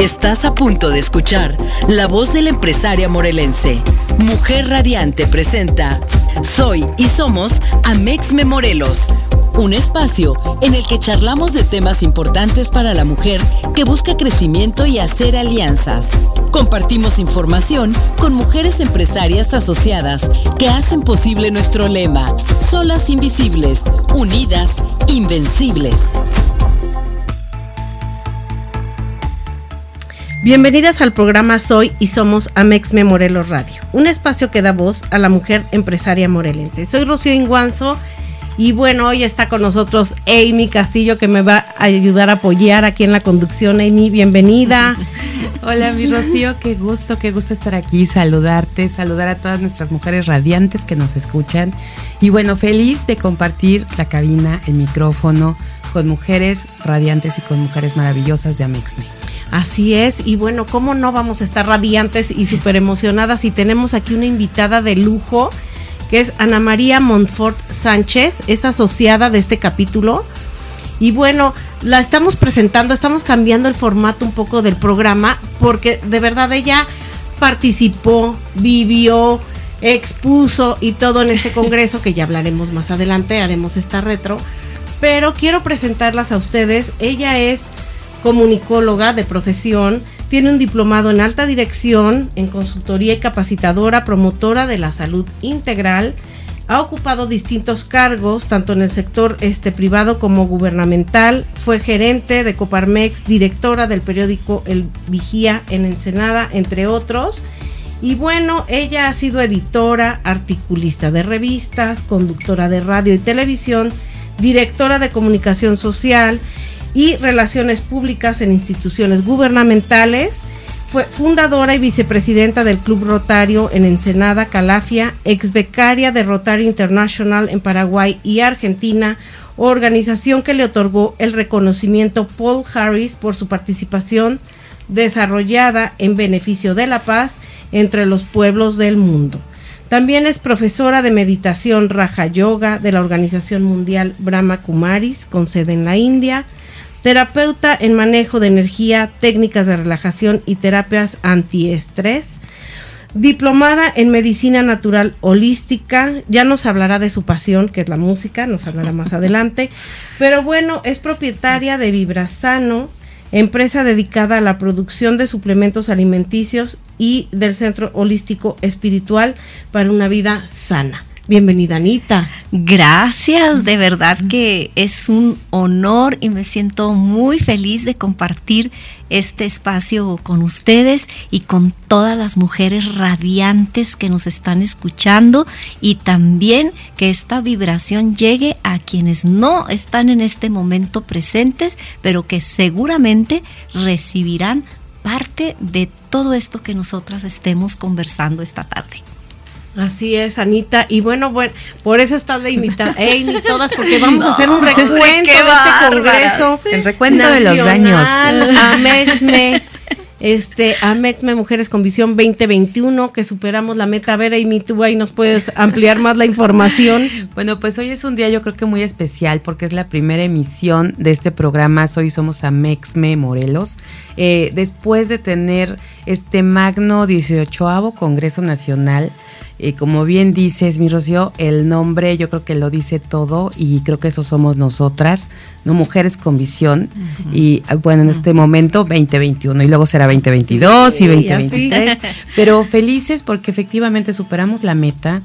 Estás a punto de escuchar la voz de la empresaria morelense. Mujer Radiante presenta Soy y somos Amexme Morelos. Un espacio en el que charlamos de temas importantes para la mujer que busca crecimiento y hacer alianzas. Compartimos información con mujeres empresarias asociadas que hacen posible nuestro lema, solas invisibles, unidas, invencibles. Bienvenidas al programa Soy y somos Amexme Morelos Radio, un espacio que da voz a la mujer empresaria morelense. Soy Rocío Inguanzo y bueno, hoy está con nosotros Amy Castillo que me va a ayudar a apoyar aquí en la conducción. Amy, bienvenida. Hola, mi Rocío, qué gusto, qué gusto estar aquí, saludarte, saludar a todas nuestras mujeres radiantes que nos escuchan. Y bueno, feliz de compartir la cabina, el micrófono con mujeres radiantes y con mujeres maravillosas de Amexme. Así es, y bueno, ¿cómo no vamos a estar radiantes y súper emocionadas si tenemos aquí una invitada de lujo, que es Ana María Montfort Sánchez, es asociada de este capítulo. Y bueno, la estamos presentando, estamos cambiando el formato un poco del programa, porque de verdad ella participó, vivió, expuso y todo en este congreso, que ya hablaremos más adelante, haremos esta retro. Pero quiero presentarlas a ustedes. Ella es comunicóloga de profesión, tiene un diplomado en alta dirección, en consultoría y capacitadora, promotora de la salud integral. Ha ocupado distintos cargos, tanto en el sector este, privado como gubernamental. Fue gerente de Coparmex, directora del periódico El Vigía en Ensenada, entre otros. Y bueno, ella ha sido editora, articulista de revistas, conductora de radio y televisión, directora de comunicación social, y Relaciones Públicas en instituciones gubernamentales. Fue fundadora y vicepresidenta del Club Rotario en Ensenada, Calafia, ex becaria de Rotario International en Paraguay y Argentina, organización que le otorgó el reconocimiento Paul Harris por su participación desarrollada en beneficio de la paz entre los pueblos del mundo. También es profesora de meditación Raja Yoga de la Organización Mundial Brahma Kumaris, con sede en la India terapeuta en manejo de energía, técnicas de relajación y terapias antiestrés, diplomada en medicina natural holística, ya nos hablará de su pasión, que es la música, nos hablará más adelante, pero bueno, es propietaria de Vibrasano, empresa dedicada a la producción de suplementos alimenticios y del Centro Holístico Espiritual para una vida sana. Bienvenida, Anita. Gracias, de verdad que es un honor y me siento muy feliz de compartir este espacio con ustedes y con todas las mujeres radiantes que nos están escuchando y también que esta vibración llegue a quienes no están en este momento presentes, pero que seguramente recibirán parte de todo esto que nosotras estemos conversando esta tarde. Así es, Anita. Y bueno, bueno, por eso está de invitada, Amy, todas, porque vamos a hacer un recuento de este congreso. El recuento de los daños. Amexme, este, Amexme Mujeres con Visión 2021, que superamos la meta. A ver, Amy, tú ahí nos puedes ampliar más la información. Bueno, pues hoy es un día yo creo que muy especial porque es la primera emisión de este programa. Hoy somos Amexme Morelos. Eh, después de tener este magno 18 Congreso Nacional y como bien dices, mi Rocío, el nombre yo creo que lo dice todo y creo que eso somos nosotras, ¿no? Mujeres con visión. Y ah, bueno, en este momento 2021 y luego será 2022 y 2023. Pero felices porque efectivamente superamos la meta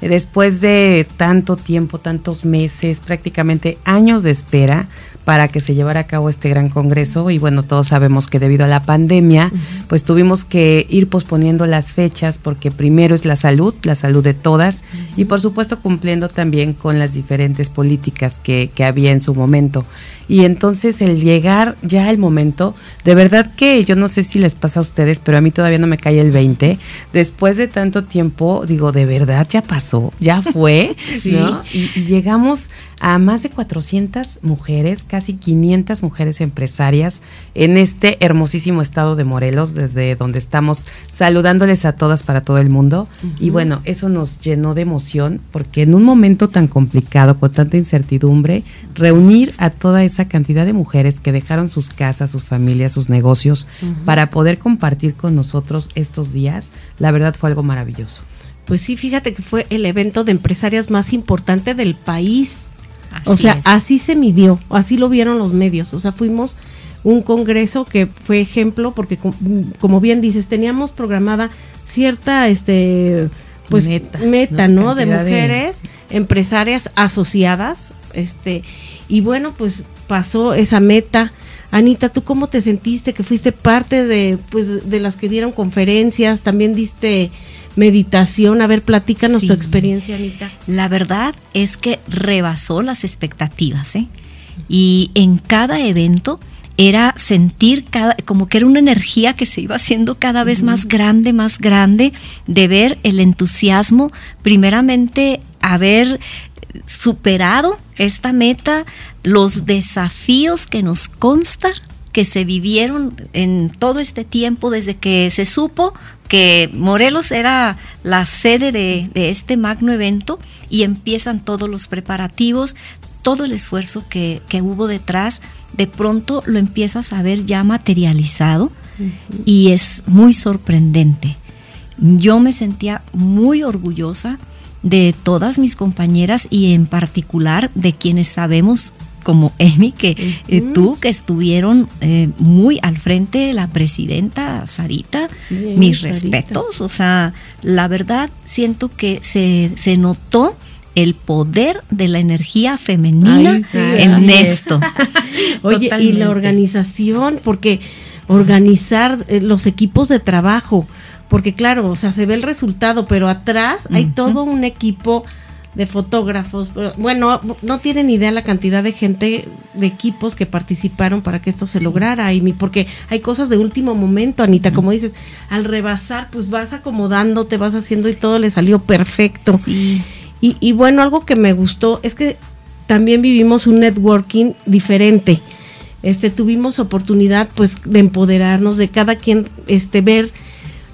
después de tanto tiempo, tantos meses, prácticamente años de espera para que se llevara a cabo este gran congreso y bueno, todos sabemos que debido a la pandemia, pues tuvimos que ir posponiendo las fechas porque primero es la salud, la salud de todas y por supuesto cumpliendo también con las diferentes políticas que, que había en su momento. Y entonces el llegar ya al momento, de verdad que yo no sé si les pasa a ustedes, pero a mí todavía no me cae el 20. Después de tanto tiempo, digo, de verdad ya pasó, ya fue, ¿no? Y, y, llegamos a más de 400 mujeres, casi 500 mujeres empresarias en este hermosísimo estado de Morelos, desde donde estamos saludándoles a todas para todo el mundo. Y bueno, eso nos llenó de emoción porque en un momento tan complicado, con tanta incertidumbre, reunir a toda esa cantidad de mujeres que dejaron sus casas, sus familias, sus negocios, para poder compartir con nosotros estos días, la verdad fue algo maravilloso. Pues sí, fíjate que fue el evento de empresarias más importante del país. O sea, así se midió, así lo vieron los medios. O sea, fuimos un congreso que fue ejemplo porque como bien dices, teníamos programada cierta este pues meta, ¿no? De mujeres empresarias asociadas, este y bueno, pues pasó esa meta. Anita, ¿tú cómo te sentiste que fuiste parte de pues de las que dieron conferencias, también diste meditación. A ver, platícanos tu experiencia, Anita. La verdad es que rebasó las expectativas, ¿eh? Y en cada evento era sentir cada, como que era una energía que se iba haciendo cada vez más grande, más grande, de ver el entusiasmo, primeramente haber superado esta meta, los desafíos que nos consta que se vivieron en todo este tiempo desde que se supo que Morelos era la sede de, este magno evento y empiezan todos los preparativos, todo el esfuerzo que, hubo detrás, de pronto lo empiezas a ver ya materializado y es muy sorprendente. Yo me sentía muy orgullosa de todas mis compañeras y en particular de quienes sabemos como Emi, que eh, tú, que estuvieron eh, muy al frente, la presidenta Sarita, mis respetos, o sea, la verdad siento que se, se notó el poder de la energía femenina en esto. Oye, y la organización, porque organizar eh, los equipos de trabajo, porque claro, o sea, se ve el resultado, pero atrás hay todo un equipo de fotógrafos. Bueno, no tienen idea la cantidad de gente, de equipos que participaron para que esto se lograra, y porque hay cosas de último momento, Anita, como dices, al rebasar, pues vas acomodando, te vas haciendo y todo le salió perfecto. Y, y bueno, algo que me gustó es que también vivimos un networking diferente. Este, tuvimos oportunidad pues de empoderarnos, de cada quien este, ver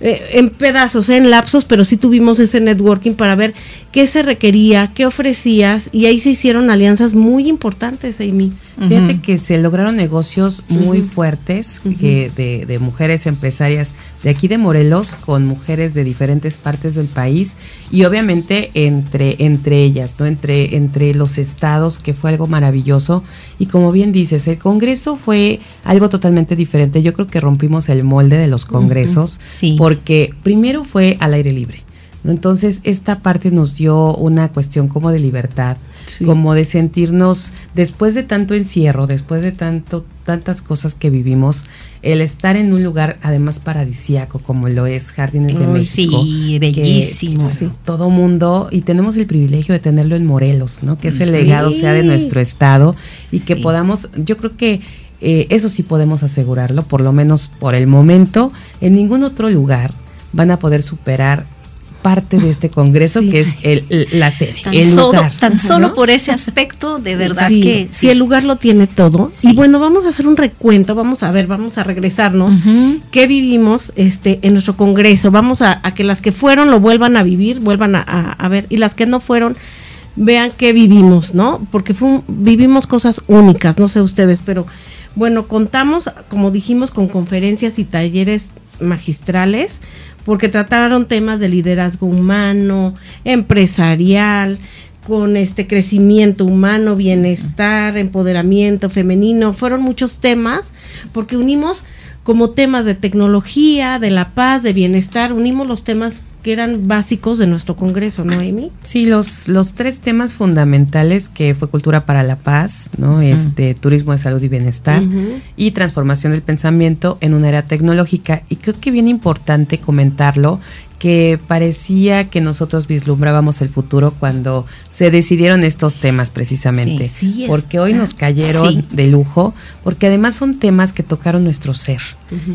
eh, en pedazos, en lapsos, pero sí tuvimos ese networking para ver qué se requería, qué ofrecías, y ahí se hicieron alianzas muy importantes, Amy. Fíjate que se lograron negocios muy fuertes que de, de, mujeres empresarias de aquí de Morelos con mujeres de diferentes partes del país y obviamente entre, entre ellas, ¿no? Entre, entre los estados, que fue algo maravilloso. Y como bien dices, el Congreso fue algo totalmente diferente. Yo creo que rompimos el molde de los congresos porque primero fue al aire libre. Entonces, esta parte nos dio una cuestión como de libertad, como de sentirnos, después de tanto encierro, después de tanto, tantas cosas que vivimos, el estar en un lugar además paradisíaco como lo es Jardines de México. Sí, bellísimo. todo mundo, y tenemos el privilegio de tenerlo en Morelos, ¿no? Que ese legado sea de nuestro estado y que podamos, yo creo que eh, eso sí podemos asegurarlo, por lo menos por el momento, en ningún otro lugar van a poder superar parte de este congreso que es el, la sede, tan el solo, lugar. Tan solo por ese aspecto, de verdad que... Sí, el lugar lo tiene todo. Y bueno, vamos a hacer un recuento, vamos a ver, vamos a regresarnos. ¿Qué vivimos este en nuestro congreso? Vamos a, que las que fueron lo vuelvan a vivir, vuelvan a, ver, y las que no fueron vean qué vivimos, ¿no? Porque fue vivimos cosas únicas, no sé ustedes, pero bueno, contamos, como dijimos, con conferencias y talleres magistrales porque trataron temas de liderazgo humano, empresarial, con este crecimiento humano, bienestar, empoderamiento femenino, fueron muchos temas, porque unimos como temas de tecnología, de la paz, de bienestar, unimos los temas que eran básicos de nuestro Congreso, ¿no, Amy? Sí, los, los tres temas fundamentales que fue cultura para la paz, ¿no? Este, turismo de salud y bienestar y transformación del pensamiento en una era tecnológica. Y creo que bien importante comentarlo que parecía que nosotros vislumbrábamos el futuro cuando se decidieron estos temas precisamente. porque hoy nos cayeron de lujo, porque además son temas que tocaron nuestro ser.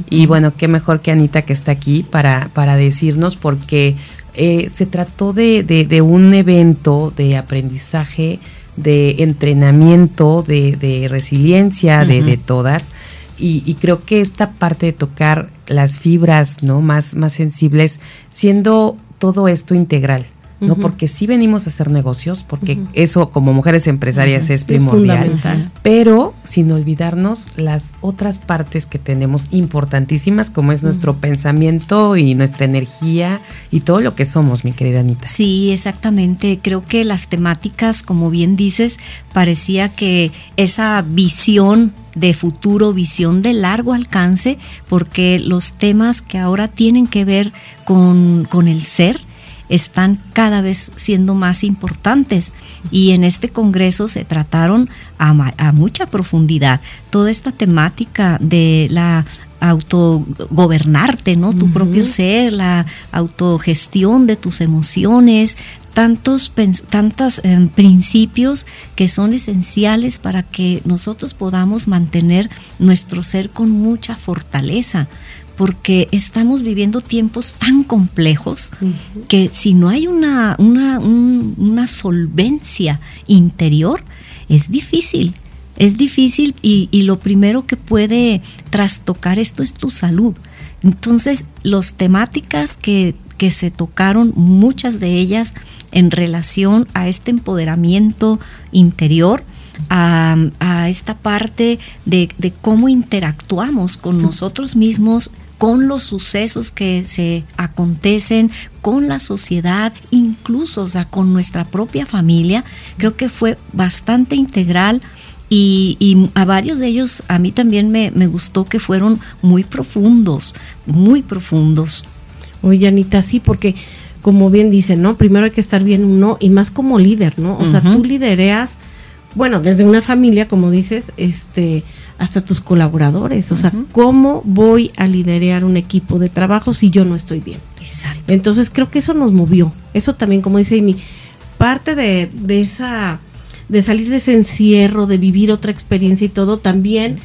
Y bueno, qué mejor que Anita que está aquí para, para decirnos, porque eh, se trató de, de, de un evento de aprendizaje de entrenamiento, de, resiliencia de, de todas. Y, creo que esta parte de tocar las fibras no más, más sensibles, siendo todo esto integral, ¿no? Porque sí venimos a hacer negocios, porque eso como mujeres empresarias es primordial, pero sin olvidarnos las otras partes que tenemos importantísimas, como es nuestro pensamiento y nuestra energía y todo lo que somos, mi querida Anita. Sí, exactamente. Creo que las temáticas, como bien dices, parecía que esa visión de futuro, visión de largo alcance, porque los temas que ahora tienen que ver con, con el ser, están cada vez siendo más importantes. Y en este congreso se trataron a, mucha profundidad. Toda esta temática de la autogobernarte, ¿no? Tu propio ser, la autogestión de tus emociones, tantos tantos em, principios que son esenciales para que nosotros podamos mantener nuestro ser con mucha fortaleza porque estamos viviendo tiempos tan complejos que si no hay una, una, solvencia interior, es difícil. Es difícil y, lo primero que puede trastocar esto es tu salud. Entonces, las temáticas que, se tocaron, muchas de ellas en relación a este empoderamiento interior, a, esta parte de, de, cómo interactuamos con nosotros mismos con los sucesos que se acontecen, con la sociedad, incluso o sea, con nuestra propia familia. Creo que fue bastante integral y, a varios de ellos a mí también me, gustó que fueron muy profundos, muy profundos. Oye, Anita, sí, porque como bien dicen, ¿no? Primero hay que estar bien uno y más como líder, ¿no? O sea, tú lidereas, bueno, desde una familia, como dices, este hasta tus colaboradores. O sea, ¿cómo voy a liderar un equipo de trabajo si yo no estoy bien? Exacto. Entonces creo que eso nos movió. Eso también, como dice Amy, parte de, de esa, de salir de ese encierro, de vivir otra experiencia y todo, también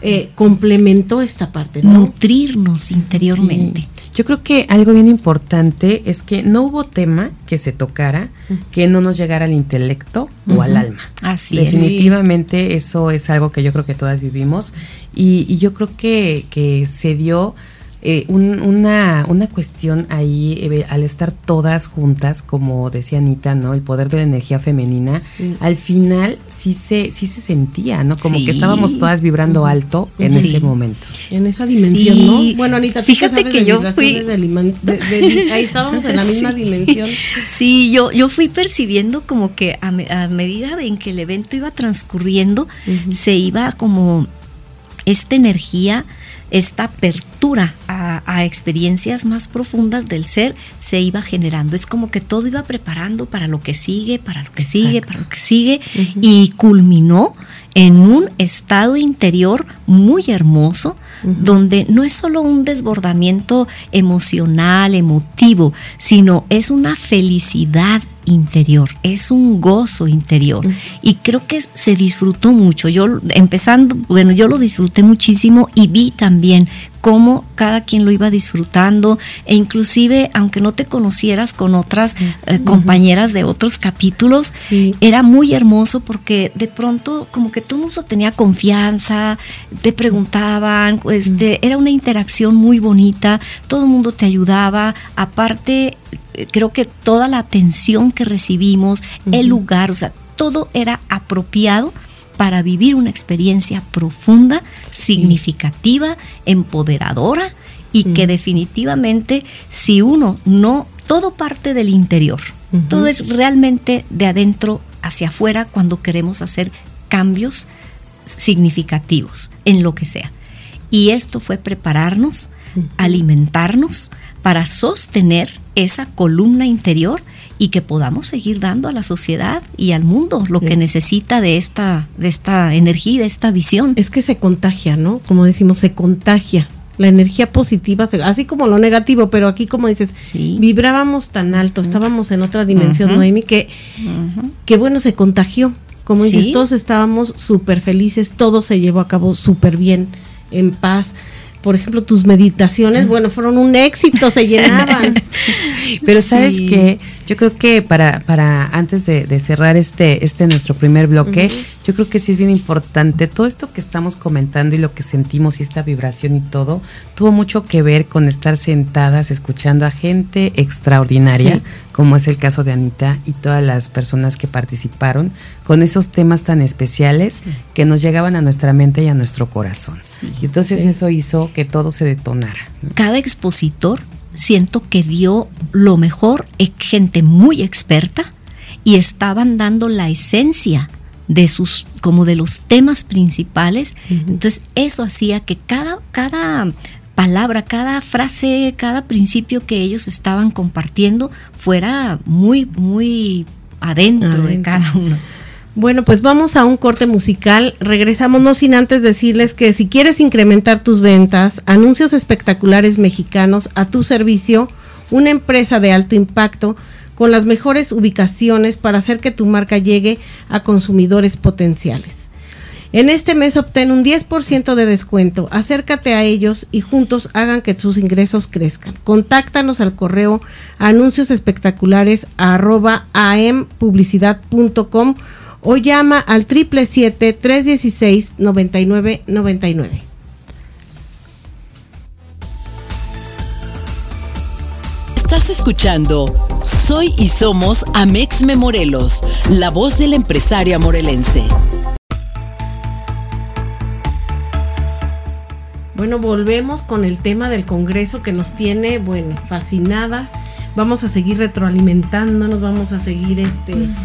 eh, complementó esta parte, Nutrirnos interiormente. Yo creo que algo bien importante es que no hubo tema que se tocara que no nos llegara al intelecto o al alma. Así Definitivamente eso es algo que yo creo que todas vivimos y, y yo creo que, que se dio eh, una, una cuestión ahí, eh, al estar todas juntas, como decía Anita, ¿no? El poder de la energía femenina, al final sí se, sí se sentía, ¿no? Como que estábamos todas vibrando alto en ese momento. En esa dimensión, ¿no? Bueno, Anita, fíjate que, yo fui... ahí estábamos en la misma dimensión. Sí, yo, yo fui percibiendo como que a, medida en que el evento iba transcurriendo, se iba como esta energía esta apertura a, experiencias más profundas del ser se iba generando. Es como que todo iba preparando para lo que sigue, para lo que sigue, para lo que sigue, y culminó en un estado interior muy hermoso, donde no es solo un desbordamiento emocional, emotivo, sino es una felicidad interior, es un gozo interior. Y creo que se disfrutó mucho. Yo empezando, bueno, yo lo disfruté muchísimo y vi también cómo cada quien lo iba disfrutando e inclusive aunque no te conocieras con otras eh, compañeras de otros capítulos, era muy hermoso porque de pronto como que todo el mundo tenía confianza, te preguntaban, pues, era una interacción muy bonita, todo el mundo te ayudaba, aparte eh, creo que toda la atención que recibimos, el lugar, o sea, todo era apropiado para vivir una experiencia profunda, significativa, empoderadora y que definitivamente si uno no, todo parte del interior, todo es realmente de adentro hacia afuera cuando queremos hacer cambios significativos en lo que sea. Y esto fue prepararnos, alimentarnos para sostener esa columna interior y que podamos seguir dando a la sociedad y al mundo lo que necesita de esta, de esta energía, de esta visión. Es que se contagia, ¿no? Como decimos, se contagia. La energía positiva, así como lo negativo, pero aquí como dices, vibrábamos tan alto, estábamos en otra dimensión, Noemi, que, que bueno, se contagió. Como dices, todos estábamos súper felices, todo se llevó a cabo súper bien, en paz por ejemplo, tus meditaciones, bueno, fueron un éxito, se llenaban. Pero sabes que yo creo que para, para antes de, cerrar este, este nuestro primer bloque, yo creo que sí es bien importante todo esto que estamos comentando y lo que sentimos y esta vibración y todo, tuvo mucho que ver con estar sentadas escuchando a gente extraordinaria, como es el caso de Anita y todas las personas que participaron, con esos temas tan especiales que nos llegaban a nuestra mente y a nuestro corazón. Y entonces eso hizo que todo se detonara. Cada expositor siento que dio lo mejor, eh, gente muy experta, y estaban dando la esencia de sus, como de los temas principales. Entonces, eso hacía que cada, cada palabra, cada frase, cada principio que ellos estaban compartiendo fuera muy, muy adentro. de cada uno. Bueno, pues vamos a un corte musical. Regresamos no sin antes decirles que si quieres incrementar tus ventas, anuncios espectaculares mexicanos a tu servicio, una empresa de alto impacto con las mejores ubicaciones para hacer que tu marca llegue a consumidores potenciales. En este mes obtén un 10% de descuento. Acércate a ellos y juntos hagan que sus ingresos crezcan. Contáctanos al correo anunciosespectaculares o llama al 777-316-9999. Estás escuchando Soy y Somos Amexme Morelos, la voz de la empresaria morelense. Bueno, volvemos con el tema del Congreso que nos tiene, bueno, fascinadas. Vamos a seguir retroalimentándonos, vamos a seguir este... Mm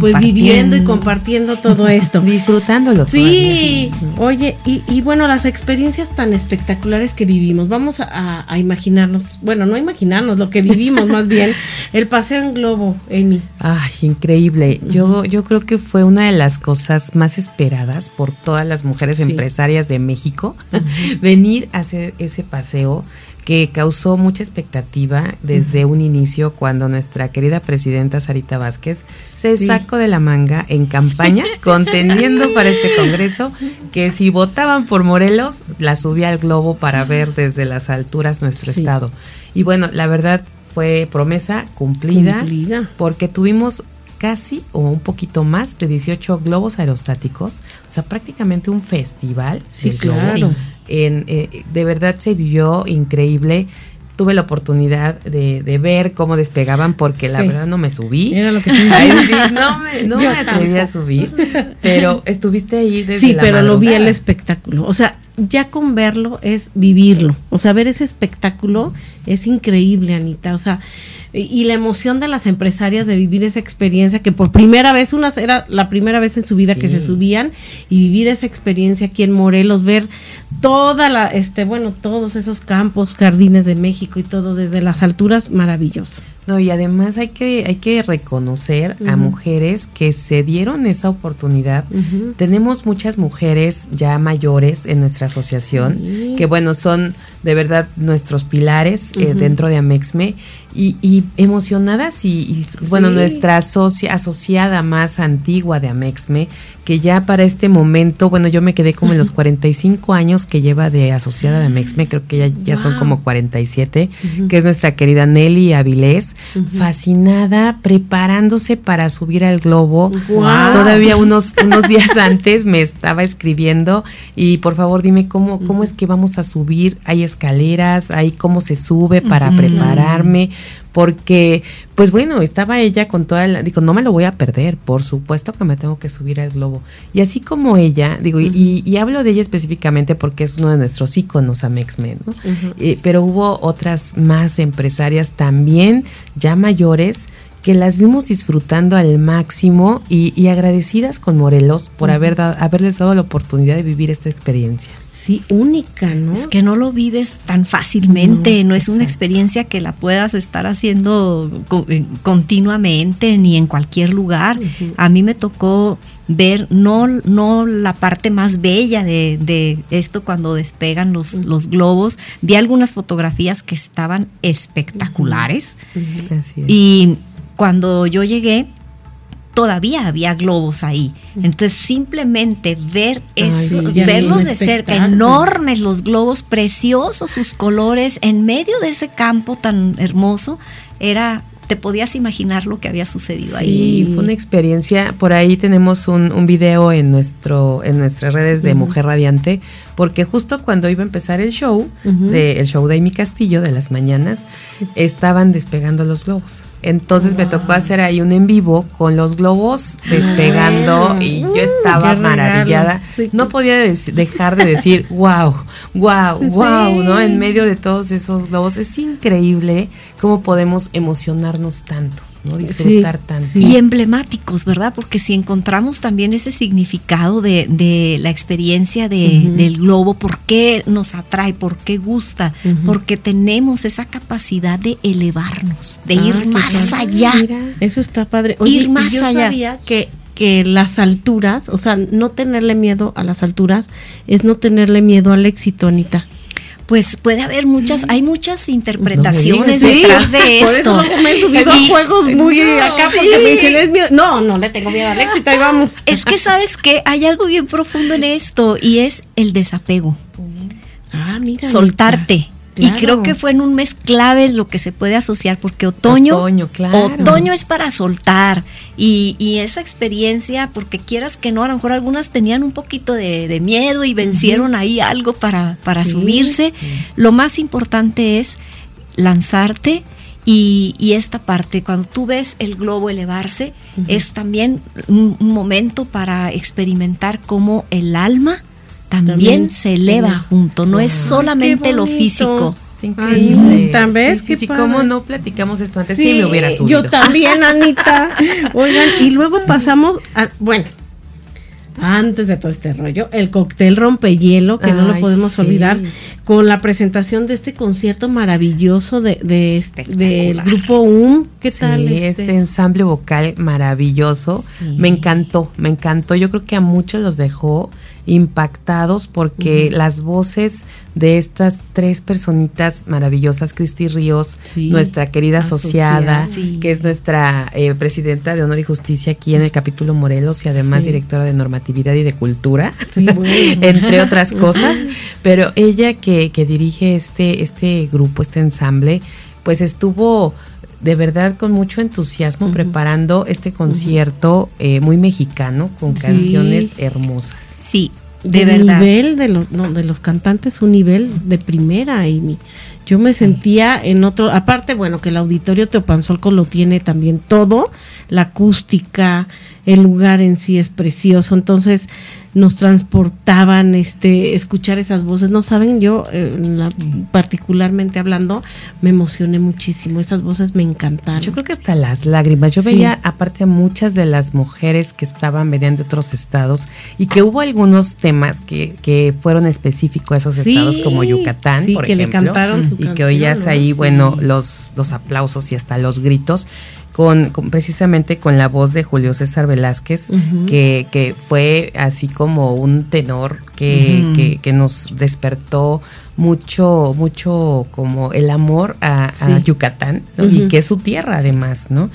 pues viviendo y compartiendo todo esto. Disfrutándolo. Sí, oye, y, bueno, las experiencias tan espectaculares que vivimos, vamos a, imaginarnos, bueno, no imaginarnos, lo que vivimos más bien, el paseo en globo, Amy. Ay, increíble. Yo, yo creo que fue una de las cosas más esperadas por todas las mujeres empresarias de México, venir a hacer ese paseo que causó mucha expectativa desde un inicio cuando nuestra querida presidenta Sarita Vázquez se sacó de la manga en campaña conteniendo para este Congreso que si votaban por Morelos la subía al globo para ver desde las alturas nuestro estado. Y bueno, la verdad fue promesa cumplida, cumplida. porque tuvimos casi o un poquito más de 18 globos aerostáticos, o sea, prácticamente un festival. Sí, claro. En, eh, de verdad se vivió increíble. Tuve la oportunidad de, ver cómo despegaban porque la verdad no me subí. lo que no me, no me atreví a subir, pero estuviste ahí desde Sí, pero lo vi el espectáculo. O sea, ya con verlo es vivirlo. O sea, ver ese espectáculo es increíble, Anita. O sea, y la emoción de las empresarias de vivir esa experiencia que por primera vez, unas era la primera vez en su vida que se subían y vivir esa experiencia aquí en Morelos, ver toda la, este, bueno, todos esos campos, jardines de México y todo desde las alturas, maravilloso. No, y además hay que, hay que reconocer a mujeres que se dieron esa oportunidad. Tenemos muchas mujeres ya mayores en nuestra asociación, que bueno, son de verdad nuestros pilares eh, dentro de Amexme y, y emocionadas y, bueno, nuestra asociada más antigua de Amexme, que ya para este momento, bueno, yo me quedé como en los 45 años que lleva de asociada de Amexme, creo que ya, ya son como 47, que es nuestra querida Nelly Avilés, fascinada, preparándose para subir al globo. Todavía unos, unos días antes me estaba escribiendo. Y por favor dime cómo, cómo es que vamos a subir, hay escaleras, hay cómo se sube para prepararme porque, pues bueno, estaba ella con toda la, digo, no me lo voy a perder, por supuesto que me tengo que subir al globo. Y así como ella, digo, y, hablo de ella específicamente porque es uno de nuestros íconos a Mexmen, ¿no? Eh, pero hubo otras más empresarias también, ya mayores, que las vimos disfrutando al máximo y, agradecidas con Morelos por haber haberles dado la oportunidad de vivir esta experiencia sí única, ¿no? Es que no lo vives tan fácilmente, no, es una experiencia que la puedas estar haciendo eh, continuamente ni en cualquier lugar. A mí me tocó ver no, no la parte más bella de, esto cuando despegan los, los, globos. Vi algunas fotografías que estaban espectaculares. Y cuando yo llegué, todavía había globos ahí. Entonces simplemente ver eso, sí, verlos de cerca, enormes los globos, preciosos sus colores, en medio de ese campo tan hermoso, era, te podías imaginar lo que había sucedido ahí. Sí, fue una experiencia. Por ahí tenemos un, un video en nuestro, en nuestras redes de Mujer Radiante, porque justo cuando iba a empezar el show, de, el show de Amy Castillo de las mañanas, estaban despegando los globos. Entonces me tocó hacer ahí un en vivo con los globos despegando y yo estaba qué regalo. maravillada. Sí, No podía dejar de decir, wow, wow, wow, ¿no? En medio de todos esos globos. Es increíble cómo podemos emocionarnos tanto, ¿no? Disfrutar tanto. sí. Y emblemáticos, ¿verdad? Porque si encontramos también ese significado de, de la experiencia de- del globo, ¿por qué nos atrae? ¿Por qué gusta? Porque tenemos esa capacidad de elevarnos, de Ah, ir más padre. allá. Mira. Eso está padre. Ir más yo allá. sabía que, que las alturas, o sea, no tenerle miedo a las alturas es no tenerle miedo al éxito, Anita. Pues puede haber muchas, hay muchas interpretaciones detrás de Por esto. eso luego me he subido Y- a juegos muy acá Sí. porque me dicen es miedo. No, no le tengo miedo al éxito, ahí vamos. Es que sabes que hay algo bien profundo en esto y es el desapego, Ah, mira. soltarte. Y creo que fue en un mes clave lo que se puede asociar, porque otoño, Otoño, claro. otoño es para soltar. Y, y esa experiencia, porque quieras que no, a lo mejor algunas tenían un poquito de, de miedo y vencieron ahí algo para, para Sí, subirse. sí. Lo más importante es lanzarte. Y, y esta parte, cuando tú ves el globo elevarse, es también un, un momento para experimentar cómo el alma también, También se eleva junto, no es solamente lo físico. Está increíble. Anita, ¿ves? Sí, Qué sí. ¿Cómo no platicamos esto antes? Sí, me hubiera subido. Yo también, Anita. Oigan, y luego pasamos a, bueno, antes de todo este rollo, el cóctel rompehielo, que no lo podemos olvidar, con la presentación de este concierto maravilloso de, de este- del grupo UM. ¿Qué Sí, tal? este? ensamble vocal maravilloso. Me encantó, me encantó. Yo creo que a muchos los dejó impactados porque las voces de estas tres personitas maravillosas, Cristi Ríos, Sí. nuestra querida asociada, Asociada. Sí. que es nuestra eh, presidenta de Honor y Justicia aquí en el capítulo Morelos y además Sí. directora de Normatividad y de Cultura, bueno. entre otras cosas. Pero ella que, que dirige este, este grupo, este ensamble, pues estuvo de verdad con mucho entusiasmo preparando este concierto eh, muy mexicano con Sí. canciones hermosas. Sí, de de verdad. nivel de los no, de los cantantes un nivel de primera Amy. Yo me sentía en otro, aparte bueno que el auditorio Teopanzolco lo tiene también todo, la acústica, el lugar en sí es precioso, entonces nos transportaban este escuchar esas voces, no saben yo eh, la- particularmente hablando me emocioné muchísimo, esas voces me encantaron. Yo creo que hasta las lágrimas. Yo Sí. veía aparte muchas de las mujeres que estaban venían de otros estados y que hubo algunos temas que, que fueron específicos a esos Sí, estados como Yucatán, sí, por que le ejemplo. cantaron su y que oías ahí, bueno, los, los aplausos y hasta los gritos. Con, con- precisamente con la voz de Julio César Velázquez, que, que fue así como un tenor que, que, que nos despertó mucho, mucho como el amor a. Yucatán, y que es su tierra además, ¿no?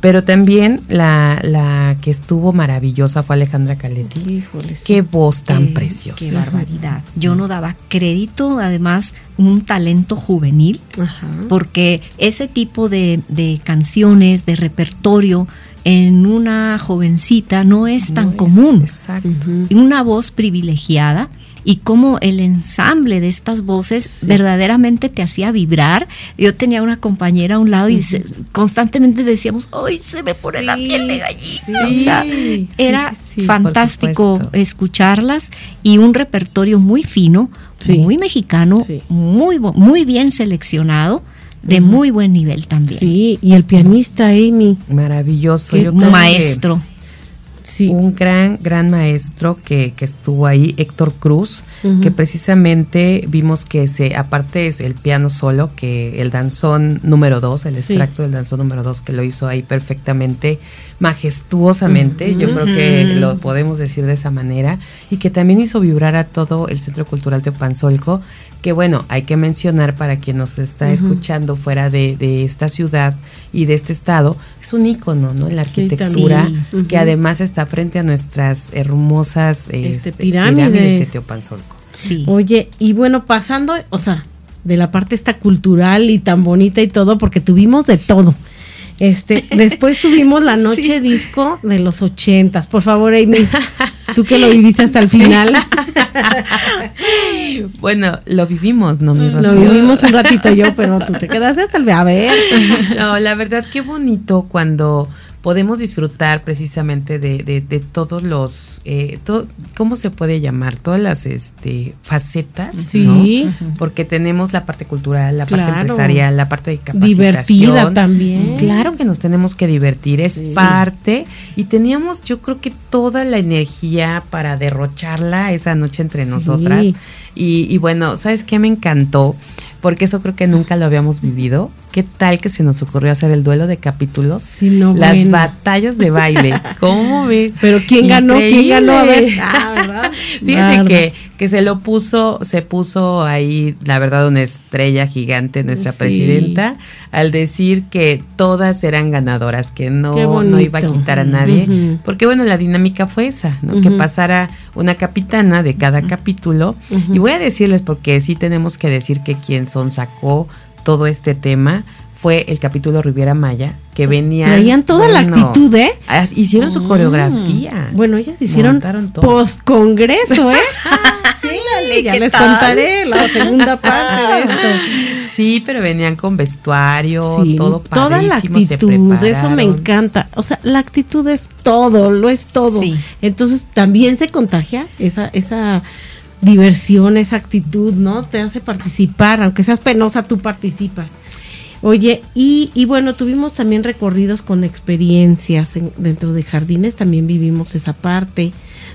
Pero también la, la que estuvo maravillosa fue Alejandra Caletti. Híjole, sí. Qué voz tan Qué- preciosa. Qué barbaridad. Yo no daba crédito, además, un talento juvenil, Ajá. porque ese tipo de, de canciones, de repertorio en una jovencita no es tan No es- común. Exacto. Una voz privilegiada y cómo el ensamble de estas voces Sí. verdaderamente te hacía vibrar. Yo tenía una compañera a un lado y dice- constantemente decíamos, ¡ay, se me pone la piel de gallina! sí, O sea, era fantástico escucharlas y un repertorio muy fino, muy mexicano, muy, muy bien seleccionado, de muy buen nivel también. Sí, y el pianista Amy. Maravilloso. Qué Yo un creo un gran, gran maestro que, que estuvo ahí, Héctor Cruz, que precisamente vimos que se, aparte es el piano solo, que el danzón número dos, el extracto del danzón número dos, que lo hizo ahí perfectamente, majestuosamente, yo creo que lo podemos decir de esa manera, y que también hizo vibrar a todo el Centro Cultural Teopanzolco, que bueno, hay que mencionar para quien nos está escuchando fuera de, de, esta ciudad y de este estado, es un ícono, ¿no? La arquitectura, que además está frente a nuestras hermosas este, este, pirámides. de Teopanzolco. Sí. Oye, y bueno, pasando, o sea, de la parte esta cultural y tan bonita y todo, porque tuvimos de todo. Este, después tuvimos la noche disco de los ochentas. Por favor, Amy, tú que lo viviste hasta el final. bueno, lo vivimos, ¿no, mi Lo vivimos un ratito yo, pero tú te quedaste hasta el a ver. no, la verdad, qué bonito cuando podemos disfrutar precisamente de, de, todos los, eh, ¿cómo se puede llamar? Todas las este, facetas, sí. Porque tenemos la parte cultural, la parte empresarial, la parte de capacitación. Divertida también. claro que nos tenemos que divertir, es parte. Y teníamos, yo creo que toda la energía para derrocharla esa noche entre nosotras. Y, y bueno, ¿sabes qué me encantó? porque eso creo que nunca lo habíamos vivido. ¿Qué tal que se nos ocurrió hacer el duelo de capítulos? Sí, no, Las batallas de baile. ¿Cómo ves? Pero ¿quién ganó? ¿Quién ganó? A ver. Ah, ¿verdad? Fíjate que, que se lo puso, se puso ahí, la verdad, una estrella gigante, nuestra presidenta, al decir que todas eran ganadoras, que no, no iba a quitar a nadie. Porque bueno, la dinámica fue esa, ¿no? Que pasara una capitana de cada capítulo. Y voy a decirles, porque sí tenemos que decir que quien son sacó todo este tema fue el capítulo Riviera Maya, que venía. Traían toda la actitud, ¿eh? Hicieron su mm. coreografía. Bueno, ellas hicieron post-congreso, ¿eh? sí, ya les contaré la segunda parte de esto. Sí, pero venían con vestuario, todo Toda la actitud, eso me encanta. O sea, la actitud es todo, lo es todo. Entonces también se contagia esa, esa diversión, esa actitud, ¿no? Te hace participar, aunque seas penosa, tú participas. Oye, y, y bueno, tuvimos también recorridos con experiencias dentro de jardines, también vivimos esa parte.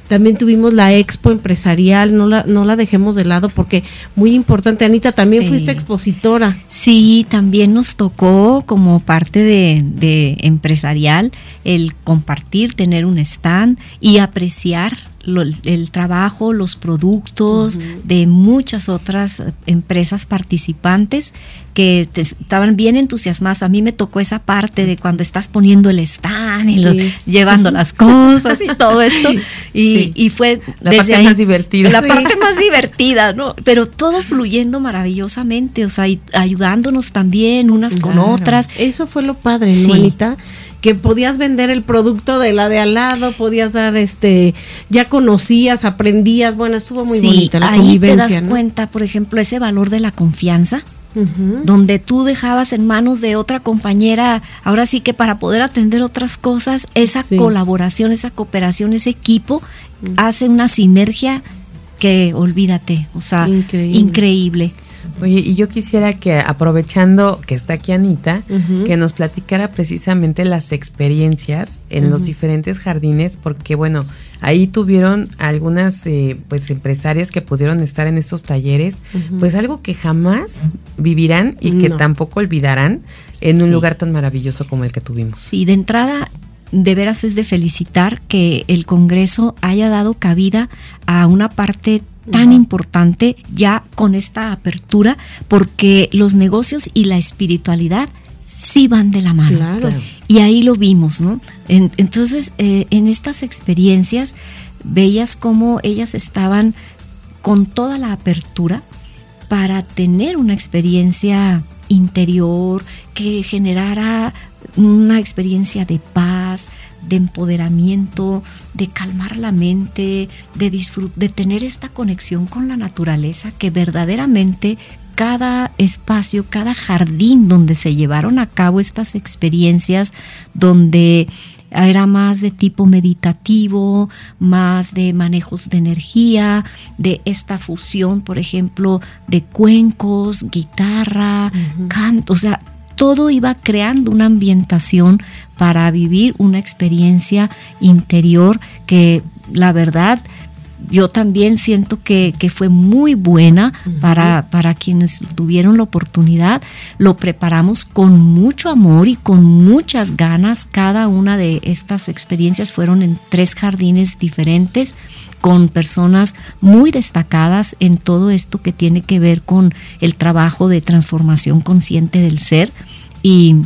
También tuvimos la expo empresarial, no la, no la dejemos de lado porque muy importante. Anita, también fuiste expositora. Sí, también nos tocó como parte de, de empresarial el compartir, tener un stand y apreciar el trabajo, los productos de muchas otras empresas participantes que estaban bien entusiasmadas. A mí me tocó esa parte de cuando estás poniendo el stand y llevando las cosas y todo esto. Y, fue la parte más divertida. La parte más divertida, ¿no? Pero todo fluyendo maravillosamente, o sea, ayudándonos también unas con otras. Eso fue lo padre, ¿no, que podías vender el producto de la de al lado, podías dar este, ya conocías, aprendías, bueno, estuvo muy bonita la ahí te das cuenta, por ejemplo, ese valor de la confianza. donde tú dejabas en manos de otra compañera, ahora sí que para poder atender otras cosas, esa colaboración, esa cooperación, ese equipo hace una sinergia que olvídate, o sea, increíble. Oye, y yo quisiera que aprovechando que está aquí Anita, que nos platicara precisamente las experiencias en los diferentes jardines, porque bueno, ahí tuvieron algunas eh, pues empresarias que pudieron estar en estos talleres, pues algo que jamás vivirán y que tampoco olvidarán en un lugar tan maravilloso como el que tuvimos. Sí, de entrada de veras es de felicitar que el Congreso haya dado cabida a una parte tan importante ya con esta apertura, porque los negocios y la espiritualidad sí van de la mano. Y ahí lo vimos, ¿no? entonces, eh, en estas experiencias, veías cómo ellas estaban con toda la apertura para tener una experiencia interior que generara una experiencia de paz, de empoderamiento, de calmar la mente, de, de tener esta conexión con la naturaleza que verdaderamente cada espacio, cada jardín donde se llevaron a cabo estas experiencias, donde era más de tipo meditativo, más de manejos de energía, de esta fusión, por ejemplo, de cuencos, guitarra, canto, o sea, todo iba creando una ambientación para vivir una experiencia interior que la verdad yo también siento que, fue muy buena para, para quienes tuvieron la oportunidad. Lo preparamos con mucho amor y con muchas ganas. Cada una de estas experiencias fueron en tres jardines diferentes con personas muy destacadas en todo esto que tiene que ver con el trabajo de transformación consciente del ser y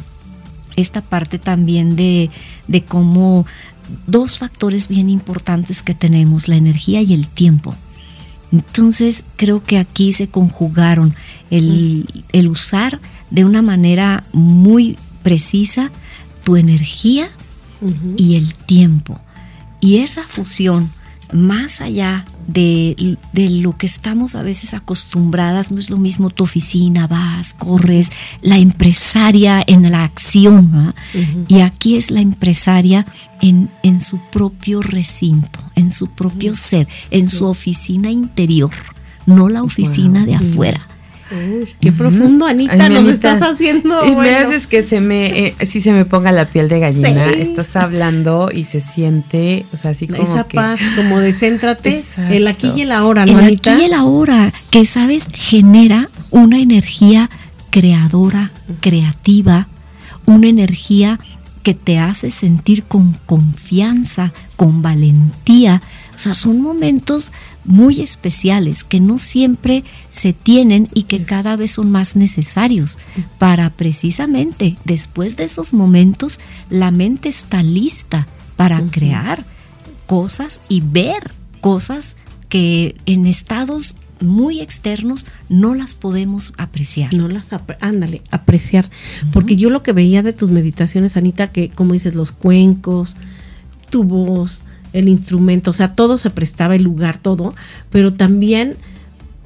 esta parte también de, de cómo dos factores bien importantes que tenemos, la energía y el tiempo. Entonces creo que aquí se conjugaron el, usar de una manera muy precisa tu energía y el tiempo. Y esa fusión más allá de, lo que estamos a veces acostumbradas, no es lo mismo tu oficina, vas, corres, la empresaria en la acción, y aquí es la empresaria en, en, su propio recinto, en su propio ser, en su oficina interior, no la oficina de afuera. Uy, qué profundo, Anita, nos estás haciendo. Y me haces que se me, eh, sí se me ponga la piel de gallina. Estás hablando y se siente, o sea, así como Esa paz, como de céntrate, el aquí y el ahora, ¿no, El aquí y el ahora, que sabes, genera una energía creadora, creativa, una energía que te hace sentir con confianza, con valentía. O sea, son momentos muy especiales que no siempre se tienen y que cada vez son más necesarios para precisamente después de esos momentos la mente está lista para crear cosas y ver cosas que en estados muy externos no las podemos apreciar. No las, ándale, apreciar. Porque yo lo que veía de tus meditaciones, Anita, que como dices, los cuencos, tu voz, el instrumento, o sea, todo se prestaba el lugar, todo, pero también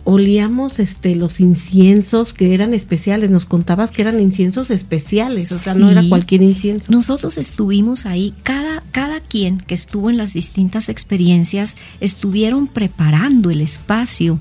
olíamos este los inciensos que eran especiales, nos contabas que eran inciensos especiales, o sea, no era cualquier incienso. Nosotros estuvimos ahí, cada, cada quien que estuvo en las distintas experiencias estuvieron preparando el espacio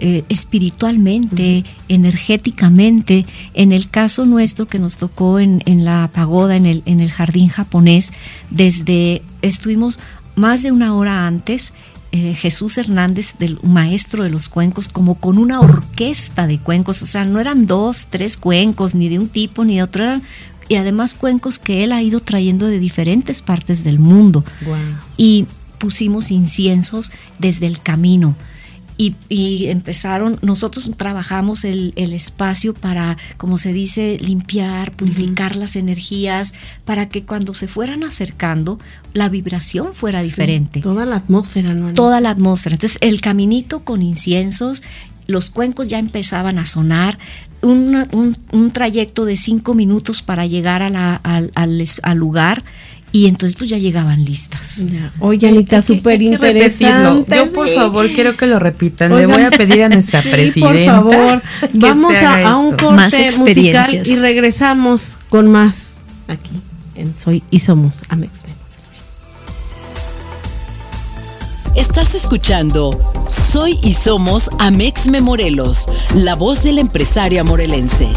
eh, espiritualmente, energéticamente. En el caso nuestro que nos tocó en, en la pagoda, en el, en el jardín japonés, desde estuvimos más de una hora antes, eh, Jesús Hernández, del maestro de los cuencos, como con una orquesta de cuencos, o sea, no eran dos, tres cuencos, ni de un tipo ni de otro, eran, y además cuencos que él ha ido trayendo de diferentes partes del mundo. Y pusimos inciensos desde el camino y, empezaron, nosotros trabajamos el, espacio para, como se dice, limpiar, purificar las energías, para que cuando se fueran acercando, la vibración fuera diferente. Toda la atmósfera, ¿no? Toda la atmósfera. Entonces, el caminito con inciensos, los cuencos ya empezaban a sonar, un, un, trayecto de cinco minutos para llegar a la, al, al lugar y entonces pues ya llegaban listas. Oye, Anita, súper interesante. Yo por favor quiero que lo repitan. Le voy a pedir a nuestra sí, presidenta. Por favor, vamos a, un corte musical y regresamos con más aquí en Soy y Somos Amex. Estás escuchando Soy y Somos Amex Morelos, la voz de la empresaria morelense.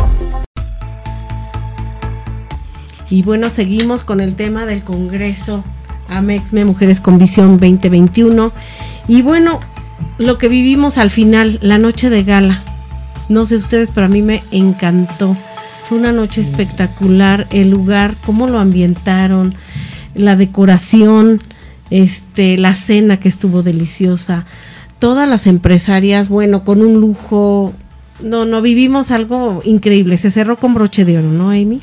Y bueno, seguimos con el tema del Congreso AMEXME Mujeres con Visión 2021. Y bueno, lo que vivimos al final, la noche de gala. No sé ustedes, pero a mí me encantó. Fue una noche espectacular, el lugar, cómo lo ambientaron, la decoración, este, la cena que estuvo deliciosa. Todas las empresarias, bueno, con un lujo. No, no vivimos algo increíble. Se cerró con broche de oro, ¿no, Amy?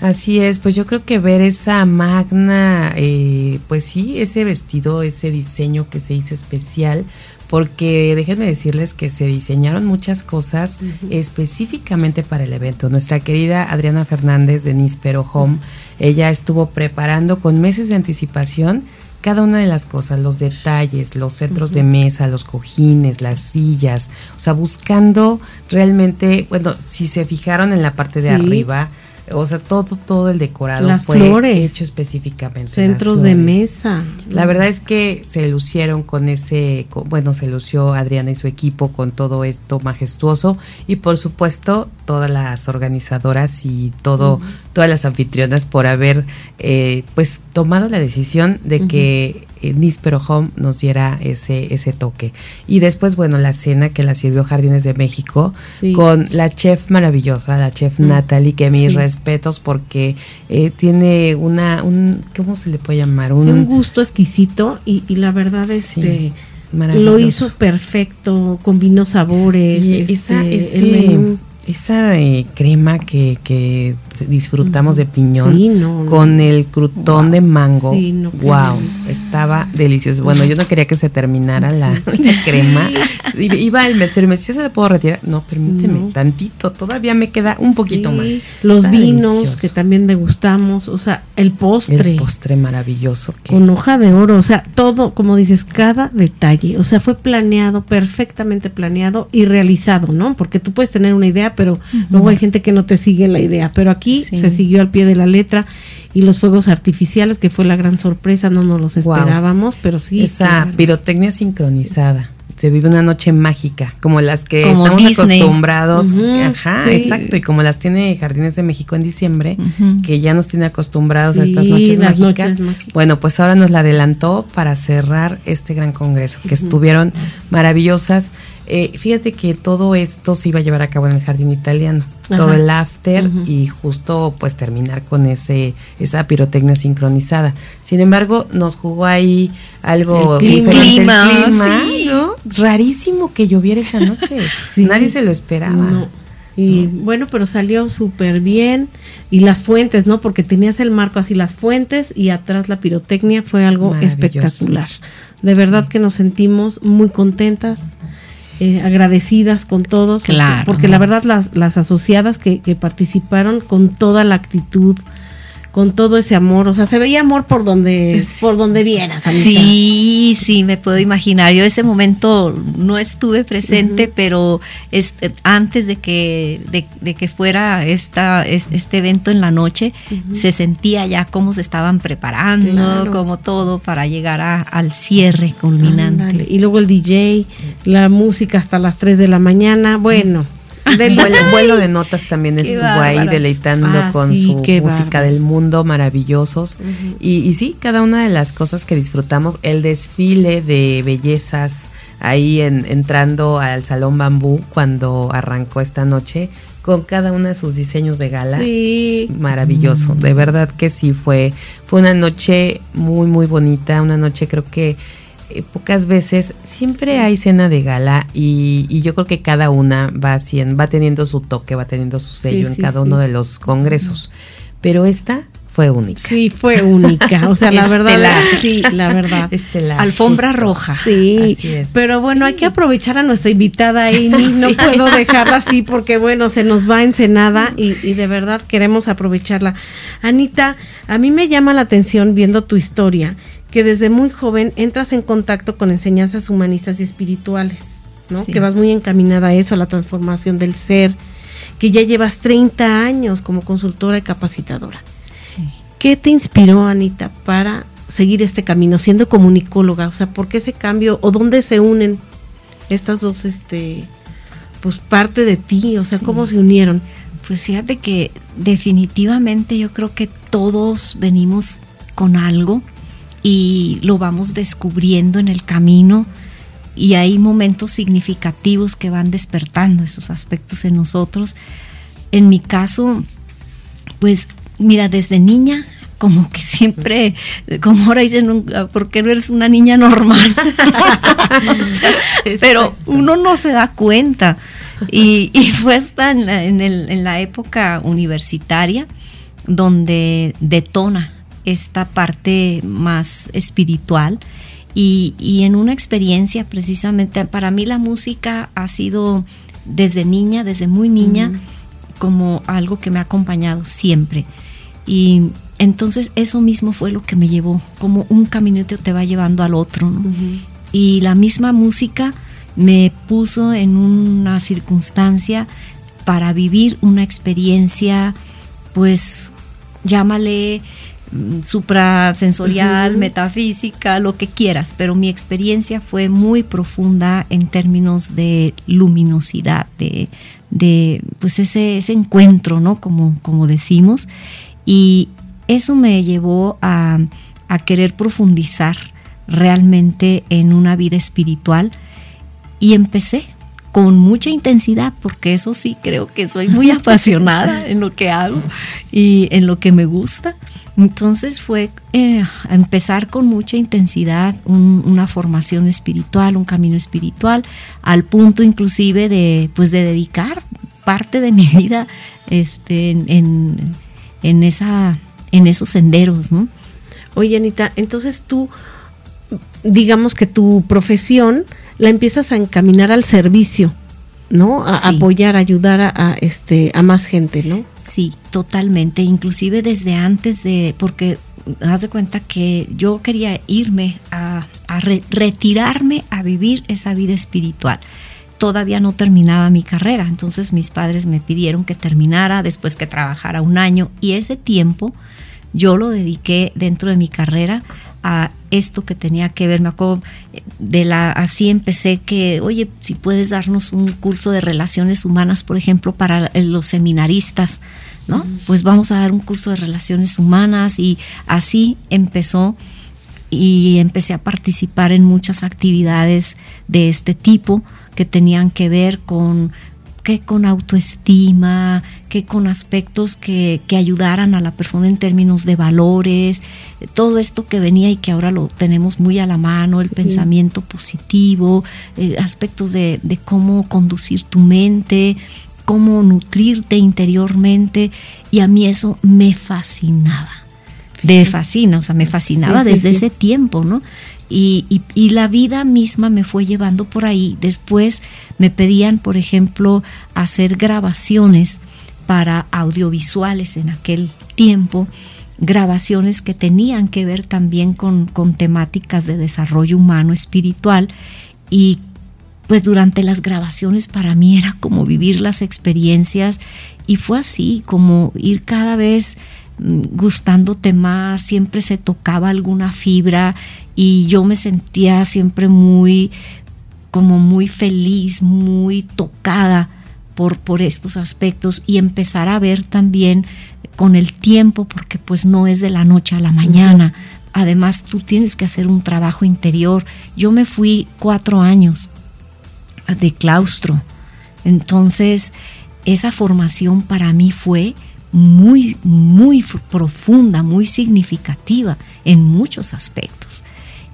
Así es, pues yo creo que ver esa magna, eh, pues sí, ese vestido, ese diseño que se hizo especial, porque déjenme decirles que se diseñaron muchas cosas específicamente para el evento. Nuestra querida Adriana Fernández de Nispero Home, ella estuvo preparando con meses de anticipación cada una de las cosas, los detalles, los centros de mesa, los cojines, las sillas, o sea, buscando realmente, bueno, si se fijaron en la parte de arriba, o sea, todo, todo el decorado Las fue flores. hecho específicamente. Centros de mesa. La verdad es que se lucieron con ese, con- bueno, se lució Adriana y su equipo con todo esto majestuoso y por supuesto todas las organizadoras y todo, todas las anfitrionas por haber eh, pues tomado la decisión de que eh, Níspero Home nos diera ese, ese toque. Y después, bueno, la cena que la sirvió Jardines de México Sí. con la chef maravillosa, la chef Mm. Natalie, que mis Sí. respetos porque eh, tiene una, un, ¿cómo se le puede llamar? Sí, un gusto exquisito y, y la verdad este lo hizo perfecto, combinó sabores, Y este, esa, el ese- menú. esa eh, crema que, que disfrutamos de piñón Sí, no, no. con el crutón Wow. de mango, Sí, no, qué wow, estaba delicioso. Bueno, yo no quería que se terminara la, la crema. I- Iba el mesero y me decía, ¿se la puedo retirar? No, permíteme No. tantito, todavía me queda un poquito Sí, más. Los Está vinos delicioso. que también degustamos, o sea, el postre. El postre maravilloso. que- con hoja de oro, o sea, todo, como dices, cada detalle, o sea, fue planeado, perfectamente planeado y realizado, ¿no? Porque tú puedes tener una idea, pero luego hay gente que no te sigue la idea, pero aquí Sí. se siguió al pie de la letra y los fuegos artificiales, que fue la gran sorpresa, no nos los Wow. esperábamos, pero sí. Esa claro. pirotecnia sincronizada. Se vive una noche mágica, como las que Como estamos Disney. acostumbrados. Ajá, sí. exacto. Y como las tiene Jardines de México en diciembre, que ya nos tiene acostumbrados a estas mágicas. noches mágicas. Bueno, pues ahora nos la adelantó para cerrar este gran congreso, que estuvieron maravillosas. Eh, fíjate que todo esto se iba a llevar a cabo en el jardín italiano, Ajá. todo el after y justo pues terminar con ese esa pirotecnia sincronizada. Sin embargo, nos jugó ahí algo El clima. diferente Clima, el clima, sí. ¿no? Rarísimo que lloviera esa noche. Sí. Nadie se lo esperaba. No. Y bueno, pero salió súper bien. Y las fuentes, ¿no? Porque tenías el marco así, las fuentes y atrás la pirotecnia fue algo espectacular. De verdad que nos sentimos muy contentas, eh, agradecidas con todos. o sea, Claro. porque la verdad las, las asociadas que, que participaron con toda la actitud, con todo ese amor, o sea, se veía amor por donde, por donde vieras. Anita. Sí, sí, me puedo imaginar. Yo ese momento no estuve presente, pero este, antes de que, de, de que fuera esta, es- este evento en la noche, se sentía ya cómo se estaban preparando, Claro. como todo para llegar a- al cierre culminante. Y luego el DJ, la música hasta las 3 de la mañana. Bueno, del Vuelo, vuelo de notas también Qué estuvo ahí deleitando Ah, con sí, su música bárbaro. del mundo, maravillosos. y, y sí, cada una de las cosas que disfrutamos, el desfile de bellezas ahí en, entrando al Salón Bambú cuando arrancó esta noche, con cada uno de sus diseños de gala. Sí. Maravilloso, de verdad que sí fue, fue una noche muy muy bonita, una noche creo que eh, pocas veces siempre hay cena de gala y, y yo creo que cada una va haciendo, va teniendo su toque, va teniendo su sello Sí, en sí, cada sí. uno de los congresos, pero esta fue única. Sí, fue única. O sea, la verdad. Estelar. Sí, la verdad. Estelar, Alfombra justo. roja. Sí, Así es. pero bueno, hay que aprovechar a nuestra invitada Amy. No puedo dejarla así porque, bueno, se nos va encenada y, y de verdad queremos aprovecharla. Anita, a mí me llama la atención viendo tu historia que desde muy joven entras en contacto con enseñanzas humanistas y espirituales, ¿no? Sí. Que vas muy encaminada a eso, a la transformación del ser, que ya llevas 30 años como consultora y capacitadora. Sí. ¿Qué te inspiró, Anita, para seguir este camino, siendo comunicóloga? O sea, ¿por qué ese cambio o dónde se unen estas dos, este, pues parte de ti? O sea, ¿cómo se unieron? Pues fíjate que definitivamente yo creo que todos venimos con algo y lo vamos descubriendo en el camino y hay momentos significativos que van despertando esos aspectos en nosotros. En mi caso, pues mira, desde niña como que siempre, como ahora dicen, ¿por qué no eres una niña normal? O sea, pero uno no se da cuenta. Y, y fue hasta en la, en, el- en la época universitaria donde detona esta parte más espiritual. Y, y en una experiencia precisamente, para mí la música ha sido desde niña, desde muy niña, como algo que me ha acompañado siempre. Y entonces eso mismo fue lo que me llevó, como un caminito te va llevando al otro, ¿no? Y la misma música me puso en una circunstancia para vivir una experiencia pues llámale suprasensorial, metafísica, lo que quieras, pero mi experiencia fue muy profunda en términos de luminosidad, de, de pues ese, ese encuentro, ¿no? Como, como decimos, y eso me llevó a, a querer profundizar realmente en una vida espiritual y empecé con mucha intensidad, porque eso sí creo que soy muy apasionada en lo que hago y en lo que me gusta. Entonces fue eh, empezar con mucha intensidad una formación espiritual, un camino espiritual, al punto inclusive de, pues, de dedicar parte de mi vida este, en, en, esa, en esos senderos. ¿no? Oye, Anita, entonces tú, digamos que tu profesión la empiezas a encaminar al servicio, ¿no? A apoyar, ayudar a, este a más gente, ¿no? Sí, totalmente, inclusive desde antes de porque haz de cuenta que yo quería irme a, retirarme a vivir esa vida espiritual. Todavía no terminaba mi carrera, entonces mis padres me pidieron que terminara después que trabajara un año y ese tiempo yo lo dediqué dentro de mi carrera a esto que tenía que ver, me acuerdo de la, así empecé que, oye, si puedes darnos un curso de relaciones humanas, por ejemplo, para los seminaristas, ¿no? Pues vamos a dar un curso de relaciones humanas y así empezó y empecé a participar en muchas actividades de este tipo que tenían que ver con que con autoestima, que con aspectos que, que, ayudaran a la persona en términos de valores, todo esto que venía y que ahora lo tenemos muy a la mano, el pensamiento positivo, eh, aspectos de, de cómo conducir tu mente, cómo nutrirte interiormente, y a mí eso me fascinaba. Me fascina, o sea, me fascinaba desde ese tiempo, ¿no? Y, la vida misma me fue llevando por ahí. Después me pedían, por ejemplo, hacer grabaciones para audiovisuales en aquel tiempo, grabaciones que tenían que ver también con, con temáticas de desarrollo humano espiritual y pues durante las grabaciones para mí era como vivir las experiencias y fue así, como ir cada vez mm, gustándote más, siempre se tocaba alguna fibra y yo me sentía siempre muy, como muy feliz, muy tocada por, por estos aspectos y empezar a ver también con el tiempo, porque pues no es de la noche a la mañana. Además, tú tienes que hacer un trabajo interior. Yo me fui cuatro años de claustro. Entonces, esa formación para mí fue muy, muy profunda, muy significativa en muchos aspectos.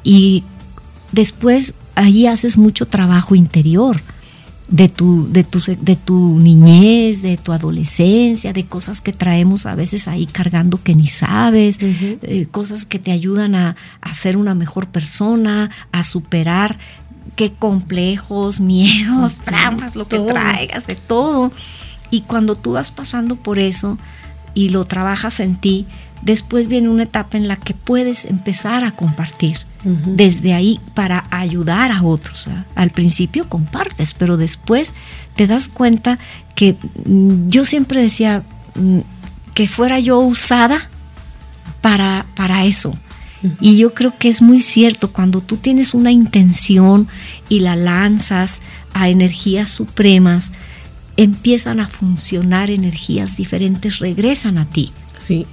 Y después ahí haces mucho trabajo interior de tu, de, tu, de tu niñez, de tu adolescencia, de cosas que traemos a veces ahí cargando que ni sabes, eh, cosas que te ayudan a, a, ser una mejor persona, a superar qué complejos, miedos, traumas, lo que traigas, de todo. Y cuando tú vas pasando por eso y lo trabajas en ti, después viene una etapa en la que puedes empezar a compartir desde ahí para ayudar a otros. Al principio compartes, pero después te das cuenta que mm, yo siempre decía mm, que fuera yo usada para, para eso. Y yo creo que es muy cierto, cuando tú tienes una intención y la lanzas a energías supremas, empiezan a funcionar energías diferentes, regresan a ti. Sí.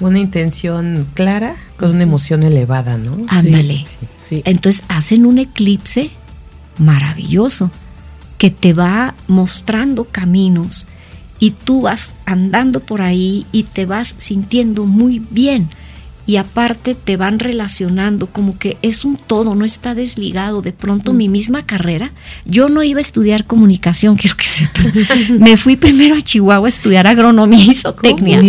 Una intención clara con una emoción elevada, ¿no? Ándale. Entonces hacen un eclipse maravilloso que te va mostrando caminos y tú vas andando por ahí y te vas sintiendo muy bien y aparte te van relacionando como que es un todo, no está desligado. De pronto mi misma carrera, yo no iba a estudiar comunicación, quiero que sepan. Me fui primero a Chihuahua a estudiar agronomía y zootecnia.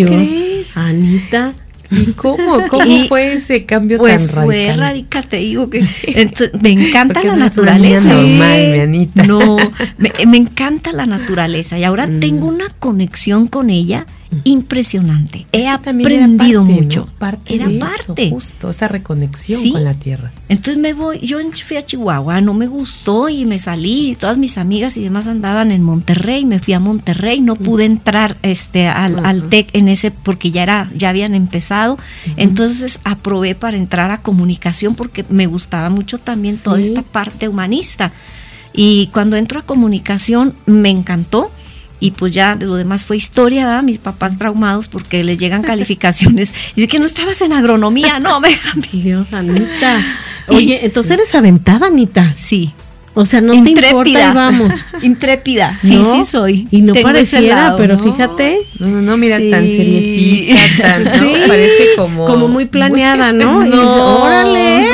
Anita. ¿Y cómo? ¿Cómo fue ese cambio pues tan radical? Pues fue radical, te digo que me encanta la naturaleza. normal, mi Anita. No, me, me, encanta la naturaleza y ahora mm. tengo una conexión con ella impresionante. He aprendido mucho. ¿no? Parte era de parte. Eso, justo, esta reconexión ¿Sí? con la tierra. Entonces me voy, yo fui a Chihuahua, no me gustó y me salí, todas mis amigas y demás andaban en Monterrey, me fui a Monterrey, no pude entrar este al, uh -huh. al TEC en ese porque ya era, ya habían empezado. Uh -huh. Entonces aprobé para entrar a comunicación porque me gustaba mucho también ¿Sí? toda esta parte humanista. Y cuando entro a comunicación me encantó y pues ya lo demás fue historia, ¿verdad? mis papás traumados porque les llegan calificaciones. Dice que no estabas en agronomía, no, déjame. Dios, Anita. Oye, entonces eres aventada, Anita. Sí. O sea, no Intrépida. te importa y vamos. Intrépida, sí, ¿No? sí soy. Y no Tengo pareciera, pero no. fíjate. No, no, no, mira, sí. tan seriecita, tan, ¿no? Sí. Parece como... Como muy planeada, ¿no? no y dices, órale.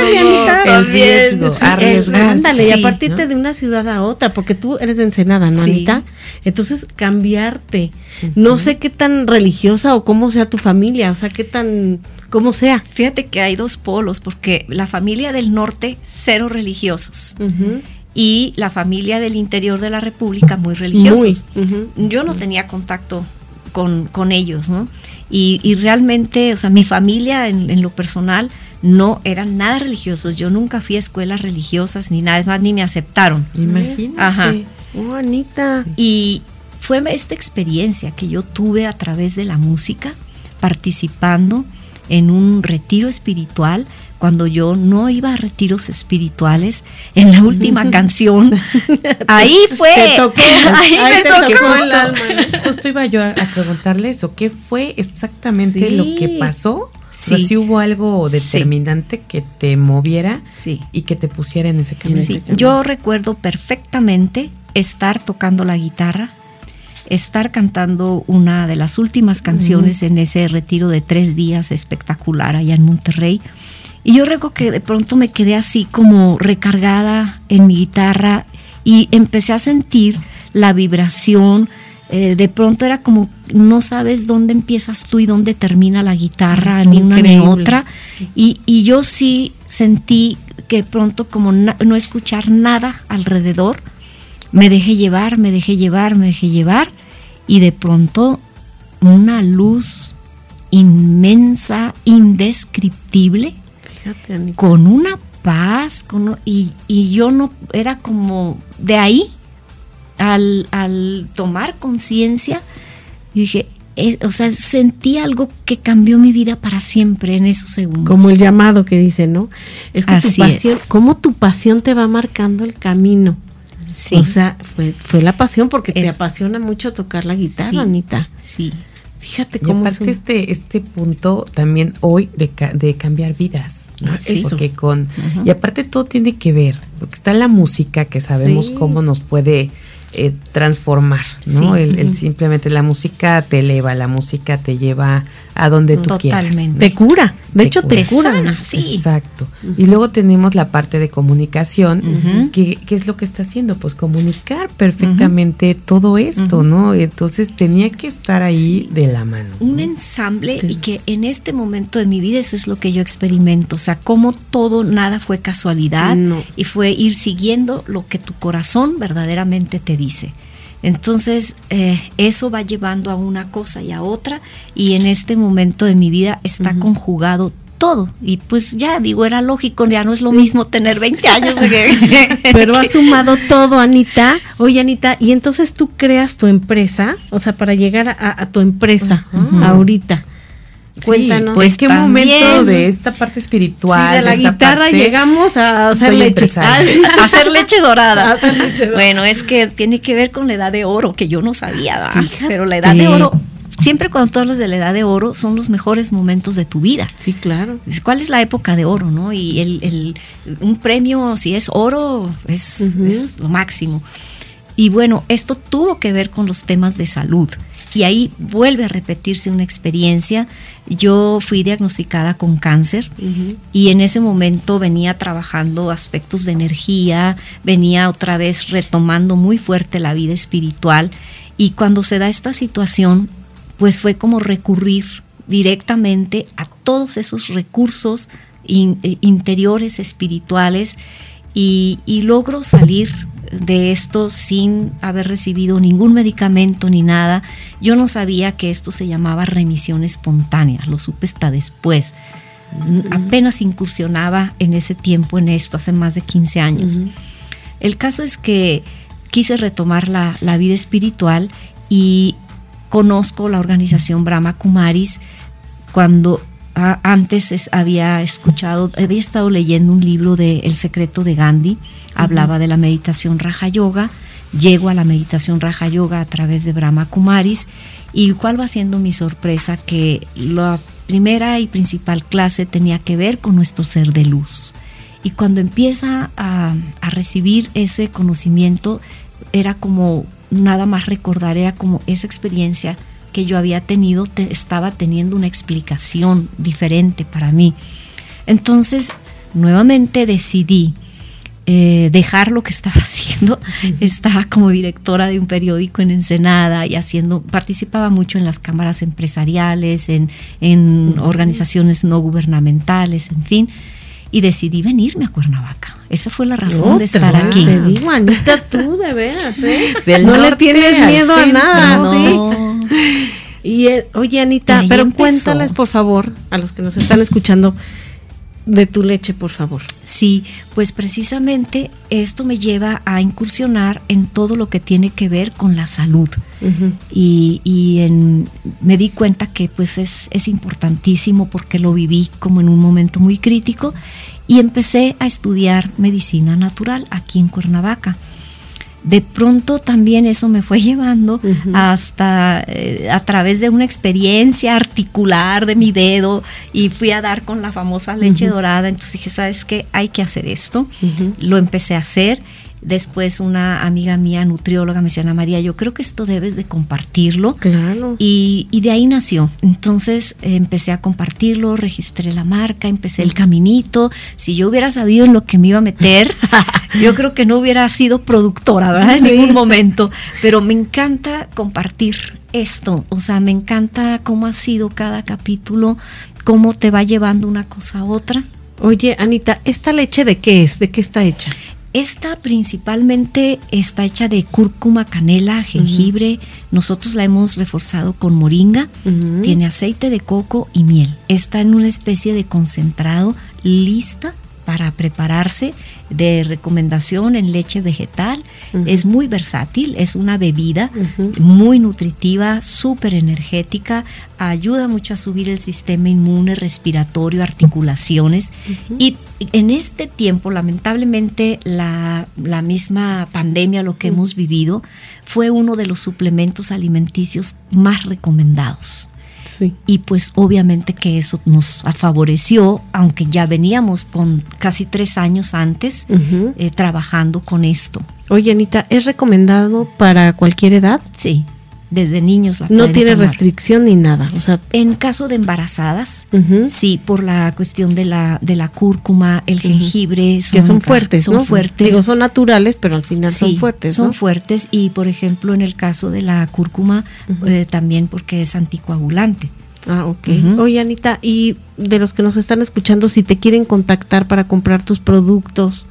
El riesgo, arriesgar. Ándale, sí, y a partirte de una ciudad a otra, porque tú eres de Ensenada, ¿no, Anita? Entonces, cambiarte. Uh -huh. No sé qué tan religiosa o cómo sea tu familia, o sea, qué tan... cómo sea. Fíjate que hay dos polos, porque la familia del norte, cero religiosos. Uh -huh y la familia del interior de la República muy religiosos. Muy, uh -huh. Yo no tenía contacto con, con ellos, ¿no? Y, y, realmente, o sea, mi familia en, en, lo personal no eran nada religiosos. Yo nunca fui a escuelas religiosas ni nada, es más, ni me aceptaron. Imagínate. Ajá. Oh, Anita. Y fue esta experiencia que yo tuve a través de la música, participando en un retiro espiritual cuando yo no iba a retiros espirituales, en la última canción, ahí fue. Te tocó, ahí, ahí me te tocó. tocó el alma. Justo iba yo a, a, preguntarle eso, ¿qué fue exactamente Sí. lo que pasó? Sí. O sea, si hubo algo determinante que te moviera Sí. y que te pusiera en ese camino. Sí, yo recuerdo perfectamente estar tocando la guitarra, estar cantando una de las últimas canciones en ese retiro de tres días espectacular allá en Monterrey. Y yo recuerdo que de pronto me quedé así como recargada en mi guitarra y empecé a sentir la vibración. Eh, de pronto era como no sabes dónde empiezas tú y dónde termina la guitarra, ni una ni otra. Y, y, yo sí sentí que pronto como no escuchar nada alrededor, me dejé llevar, me dejé llevar, me dejé llevar y de pronto una luz inmensa, indescriptible, Fíjate, con una paz, con, y, y, yo no, era como de ahí, al, al tomar conciencia, dije, o sea, sentí algo que cambió mi vida para siempre en esos segundos. Como el llamado que dice, ¿no? Es que Así tu pasión, es. cómo tu pasión te va marcando el camino. Sí. O sea, fue, fue la pasión porque Es- te apasiona mucho tocar la guitarra, Sí. Anita. Sí. Fíjate Y cómo aparte son- este, este punto también hoy de, de cambiar vidas. ¿no? Ah, eso. Porque con, y aparte todo tiene que ver, porque está la música que sabemos Sí. cómo nos puede eh, transformar, ¿no? Sí. El, el simplemente la música te eleva, la música te lleva a donde tú quieras. Totalmente. te cura. De Te hecho, cura. te cura. sana, sí. Exacto. Y luego tenemos la parte de comunicación, Ujú. que, que es lo que está haciendo, pues comunicar perfectamente todo esto. ¿no? Entonces tenía que estar ahí de la mano. un ¿no? ensamble Sí. y que en este momento de mi vida eso es lo que yo experimento, o sea, como todo, nada fue casualidad No. y fue ir siguiendo lo que tu corazón verdaderamente te dice. Entonces, eh, eso va llevando a una cosa y a otra y en este momento de mi vida está conjugado todo y pues ya digo, era lógico, ya no es lo mismo tener 20 años de que... Pero has sumado todo, Anita. Oye, Anita, y entonces tú creas tu empresa, o sea, para llegar a, a tu empresa ahorita. Cuéntanos. Sí, pues qué También. momento de esta parte espiritual. Sí, de la esta guitarra parte- llegamos a hacer leche. Ah, hacer leche dorada. Bueno, es que tiene que ver con la edad de oro, que yo no sabía, pero la edad de oro, siempre cuando tú hablas de la edad de oro, son los mejores momentos de tu vida. Sí, claro. ¿Cuál es la época de oro, no? Y el, el- un premio, si es oro, es lo máximo. Y bueno, esto tuvo que ver con los temas de salud. Y ahí vuelve a repetirse una experiencia. Yo fui diagnosticada con cáncer y en ese momento venía trabajando aspectos de energía, venía otra vez retomando muy fuerte la vida espiritual y cuando se da esta situación, pues fue como recurrir directamente a todos esos recursos eh, interiores, espirituales, y, y logro salir de esto sin haber recibido ningún medicamento ni nada. Yo no sabía que esto se llamaba remisión espontánea, lo supe hasta después. Apenas incursionaba en ese tiempo en esto, hace más de 15 años. El caso es que quise retomar la, la vida espiritual y conozco la organización Brahma Kumaris cuando antes había escuchado, había estado leyendo un libro de El secreto de Gandhi, hablaba de la meditación Raja Yoga, llego a la meditación Raja Yoga a través de Brahma Kumaris y cuál va siendo mi sorpresa que la primera y principal clase tenía que ver con nuestro ser de luz. Y cuando empieza a, a recibir ese conocimiento, era como nada más recordar, era como esa experiencia que yo había tenido estaba teniendo una explicación diferente para mí. Entonces, nuevamente decidí eh, dejar lo que estaba haciendo. Estaba como directora de un periódico en Ensenada y haciendo, participaba mucho en las cámaras empresariales, en, en organizaciones no gubernamentales, en fin y decidí venirme a Cuernavaca. Esa fue la razón de estar aquí. Te digo, Anita, tú de veras, ¿eh? no le tienes miedo a nada, no. Y eh, oye, Anita, pero cuéntales, por favor, a los que nos están escuchando, de tu leche, por favor. Sí, pues precisamente esto me lleva a incursionar en todo lo que tiene que ver con la salud. Y, y en, me di cuenta que pues es, es importantísimo porque lo viví como en un momento muy crítico y empecé a estudiar medicina natural aquí en Cuernavaca de pronto también eso me fue llevando hasta eh, a través de una experiencia articular de mi dedo y fui a dar con la famosa leche dorada. Entonces dije, ¿sabes qué? Hay que hacer esto. Lo empecé a hacer Después una amiga mía, nutrióloga, me decía, Ana María, yo creo que esto debes de compartirlo. Claro. Y, de ahí nació. Entonces empecé a compartirlo, registré la marca, empecé el caminito. Si yo hubiera sabido en lo que me iba a meter, yo creo que no hubiera sido productora, ¿verdad? En ningún momento. Pero me encanta compartir esto. O sea, me encanta cómo ha sido cada capítulo, cómo te va llevando una cosa a otra. Oye, Anita, ¿esta leche de qué es? ¿De qué está hecha? Esta principalmente está hecha de cúrcuma, canela, jengibre. Nosotros la hemos reforzado con moringa. Tiene aceite de coco y miel. Está en una especie de concentrado lista para prepararse de recomendación en leche vegetal. Es muy versátil, es una bebida muy nutritiva, súper energética, ayuda mucho a subir el sistema inmune, respiratorio, articulaciones. Y en este tiempo, lamentablemente, la, la misma pandemia, lo que hemos vivido, fue uno de los suplementos alimenticios más recomendados. Y pues obviamente que eso nos favoreció, aunque ya veníamos con casi tres años antes eh, trabajando con esto. Oye, Anita, ¿es recomendado para cualquier edad? Sí, desde niños. no tiene restricción ni nada. O sea, en caso de embarazadas, sí, por la cuestión de la de la cúrcuma, el jengibre, que son fuertes, son fuertes. Digo, son naturales, pero al final son fuertes. Son fuertes y, por ejemplo, en el caso de la cúrcuma, eh, también porque es anticoagulante. Ah, ok. Oye, Anita, y de los que nos están escuchando, si te quieren contactar para comprar tus productos,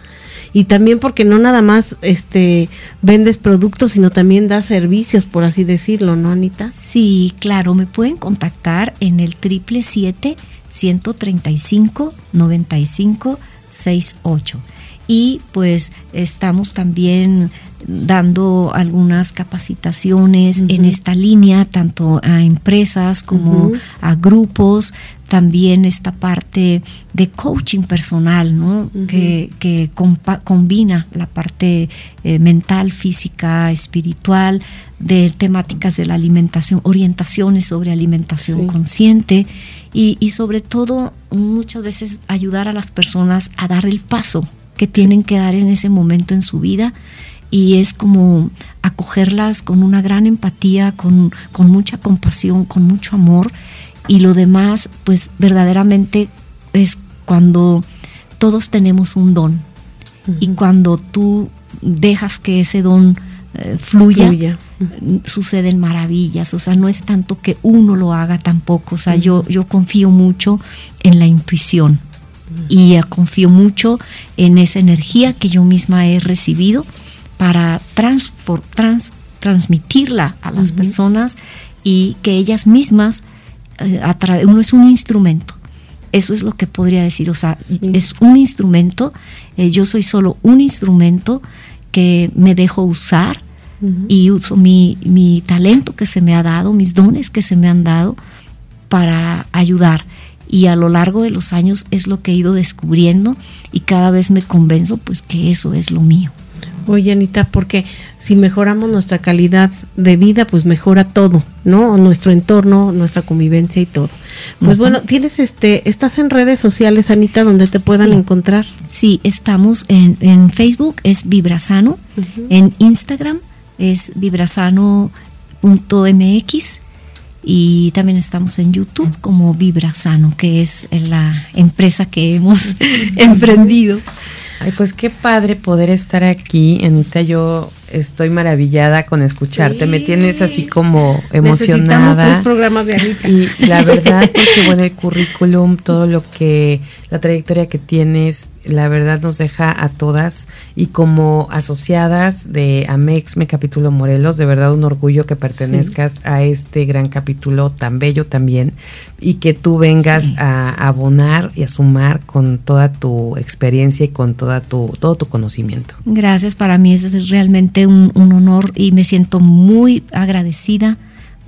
y también porque no nada más este vendes productos, sino también das servicios, por así decirlo, ¿no, Anita? Sí, claro, me pueden contactar en el triple siete 135 95 68 y pues estamos también dando algunas capacitaciones en esta línea, tanto a empresas como a grupos, también esta parte de coaching personal, ¿no? que, que combina la parte eh, mental, física, espiritual, de temáticas de la alimentación, orientaciones sobre alimentación consciente y, y sobre todo muchas veces ayudar a las personas a dar el paso que tienen que dar en ese momento en su vida y es como acogerlas con una gran empatía, con, mucha compasión, con mucho amor y lo demás pues verdaderamente es cuando todos tenemos un don. Y cuando tú dejas que ese don eh, fluya, suceden maravillas, o sea, no es tanto que uno lo haga tampoco, o sea, yo, yo confío mucho en la intuición. Y confío mucho en esa energía que yo misma he recibido para transmitirla a las personas y que ellas mismas, eh, uno es un instrumento. Eso es lo que podría decir, o sea, es un instrumento, eh, yo soy solo un instrumento que me dejo usar y uso mi, mi talento que se me ha dado, mis dones que se me han dado para ayudar y a lo largo de los años es lo que he ido descubriendo y cada vez me convenzo pues que eso es lo mío. Oye, Anita, porque si mejoramos nuestra calidad de vida, pues mejora todo, ¿no? Nuestro entorno, nuestra convivencia y todo. Pues bueno, tienes este, estás en redes sociales, Anita, donde te puedan encontrar. Sí, estamos en, en Facebook, es Vibrasano, en Instagram es vibrasano.mx y también estamos en YouTube como Vibrasano, que es la empresa que hemos emprendido. Pues qué padre poder estar aquí, Anita. Yo estoy maravillada con escucharte. Me tienes así como emocionada. programas de Anita. Y la verdad, que bueno, el currículum, todo lo que, la trayectoria que tienes, la verdad nos deja a todas y como asociadas de Amexme Capítulo Morelos, de verdad un orgullo que pertenezcas a este gran capítulo tan bello también y que tú vengas a abonar y a sumar con toda tu experiencia y con toda tu, todo tu conocimiento. Gracias, para mí es realmente un, honor y me siento muy agradecida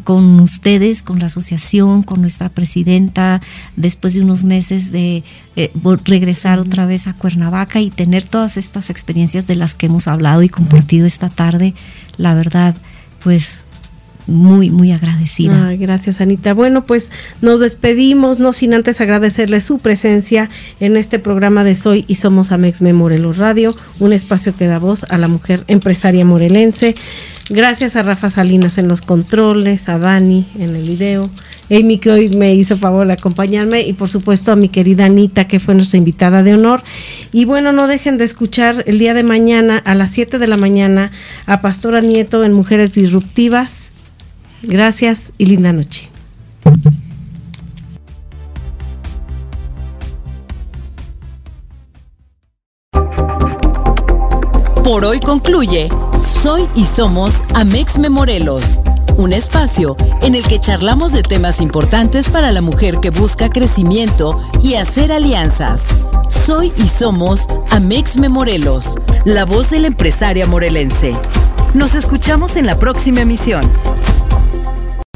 con ustedes, con la asociación, con nuestra presidenta, después de unos meses de eh, regresar otra vez a Cuernavaca y tener todas estas experiencias de las que hemos hablado y compartido esta tarde, la verdad, pues muy, muy agradecida. gracias, Anita. Bueno, pues nos despedimos, no sin antes agradecerle su presencia en este programa de Soy y Somos Amex Morelos Radio, un espacio que da voz a la mujer empresaria morelense. Gracias a Rafa Salinas en los controles, a Dani en el video, Amy que hoy me hizo favor de acompañarme y por supuesto a mi querida Anita que fue nuestra invitada de honor. Y bueno, no dejen de escuchar el día de mañana a las 7 de la mañana a Pastora Nieto en Mujeres Disruptivas. Gracias y linda noche. Por hoy concluye Soy y Somos Amex Morelos, un espacio en el que charlamos de temas importantes para la mujer que busca crecimiento y hacer alianzas. Soy y Somos Amex Morelos, la voz de la empresaria morelense. Nos escuchamos en la próxima emisión.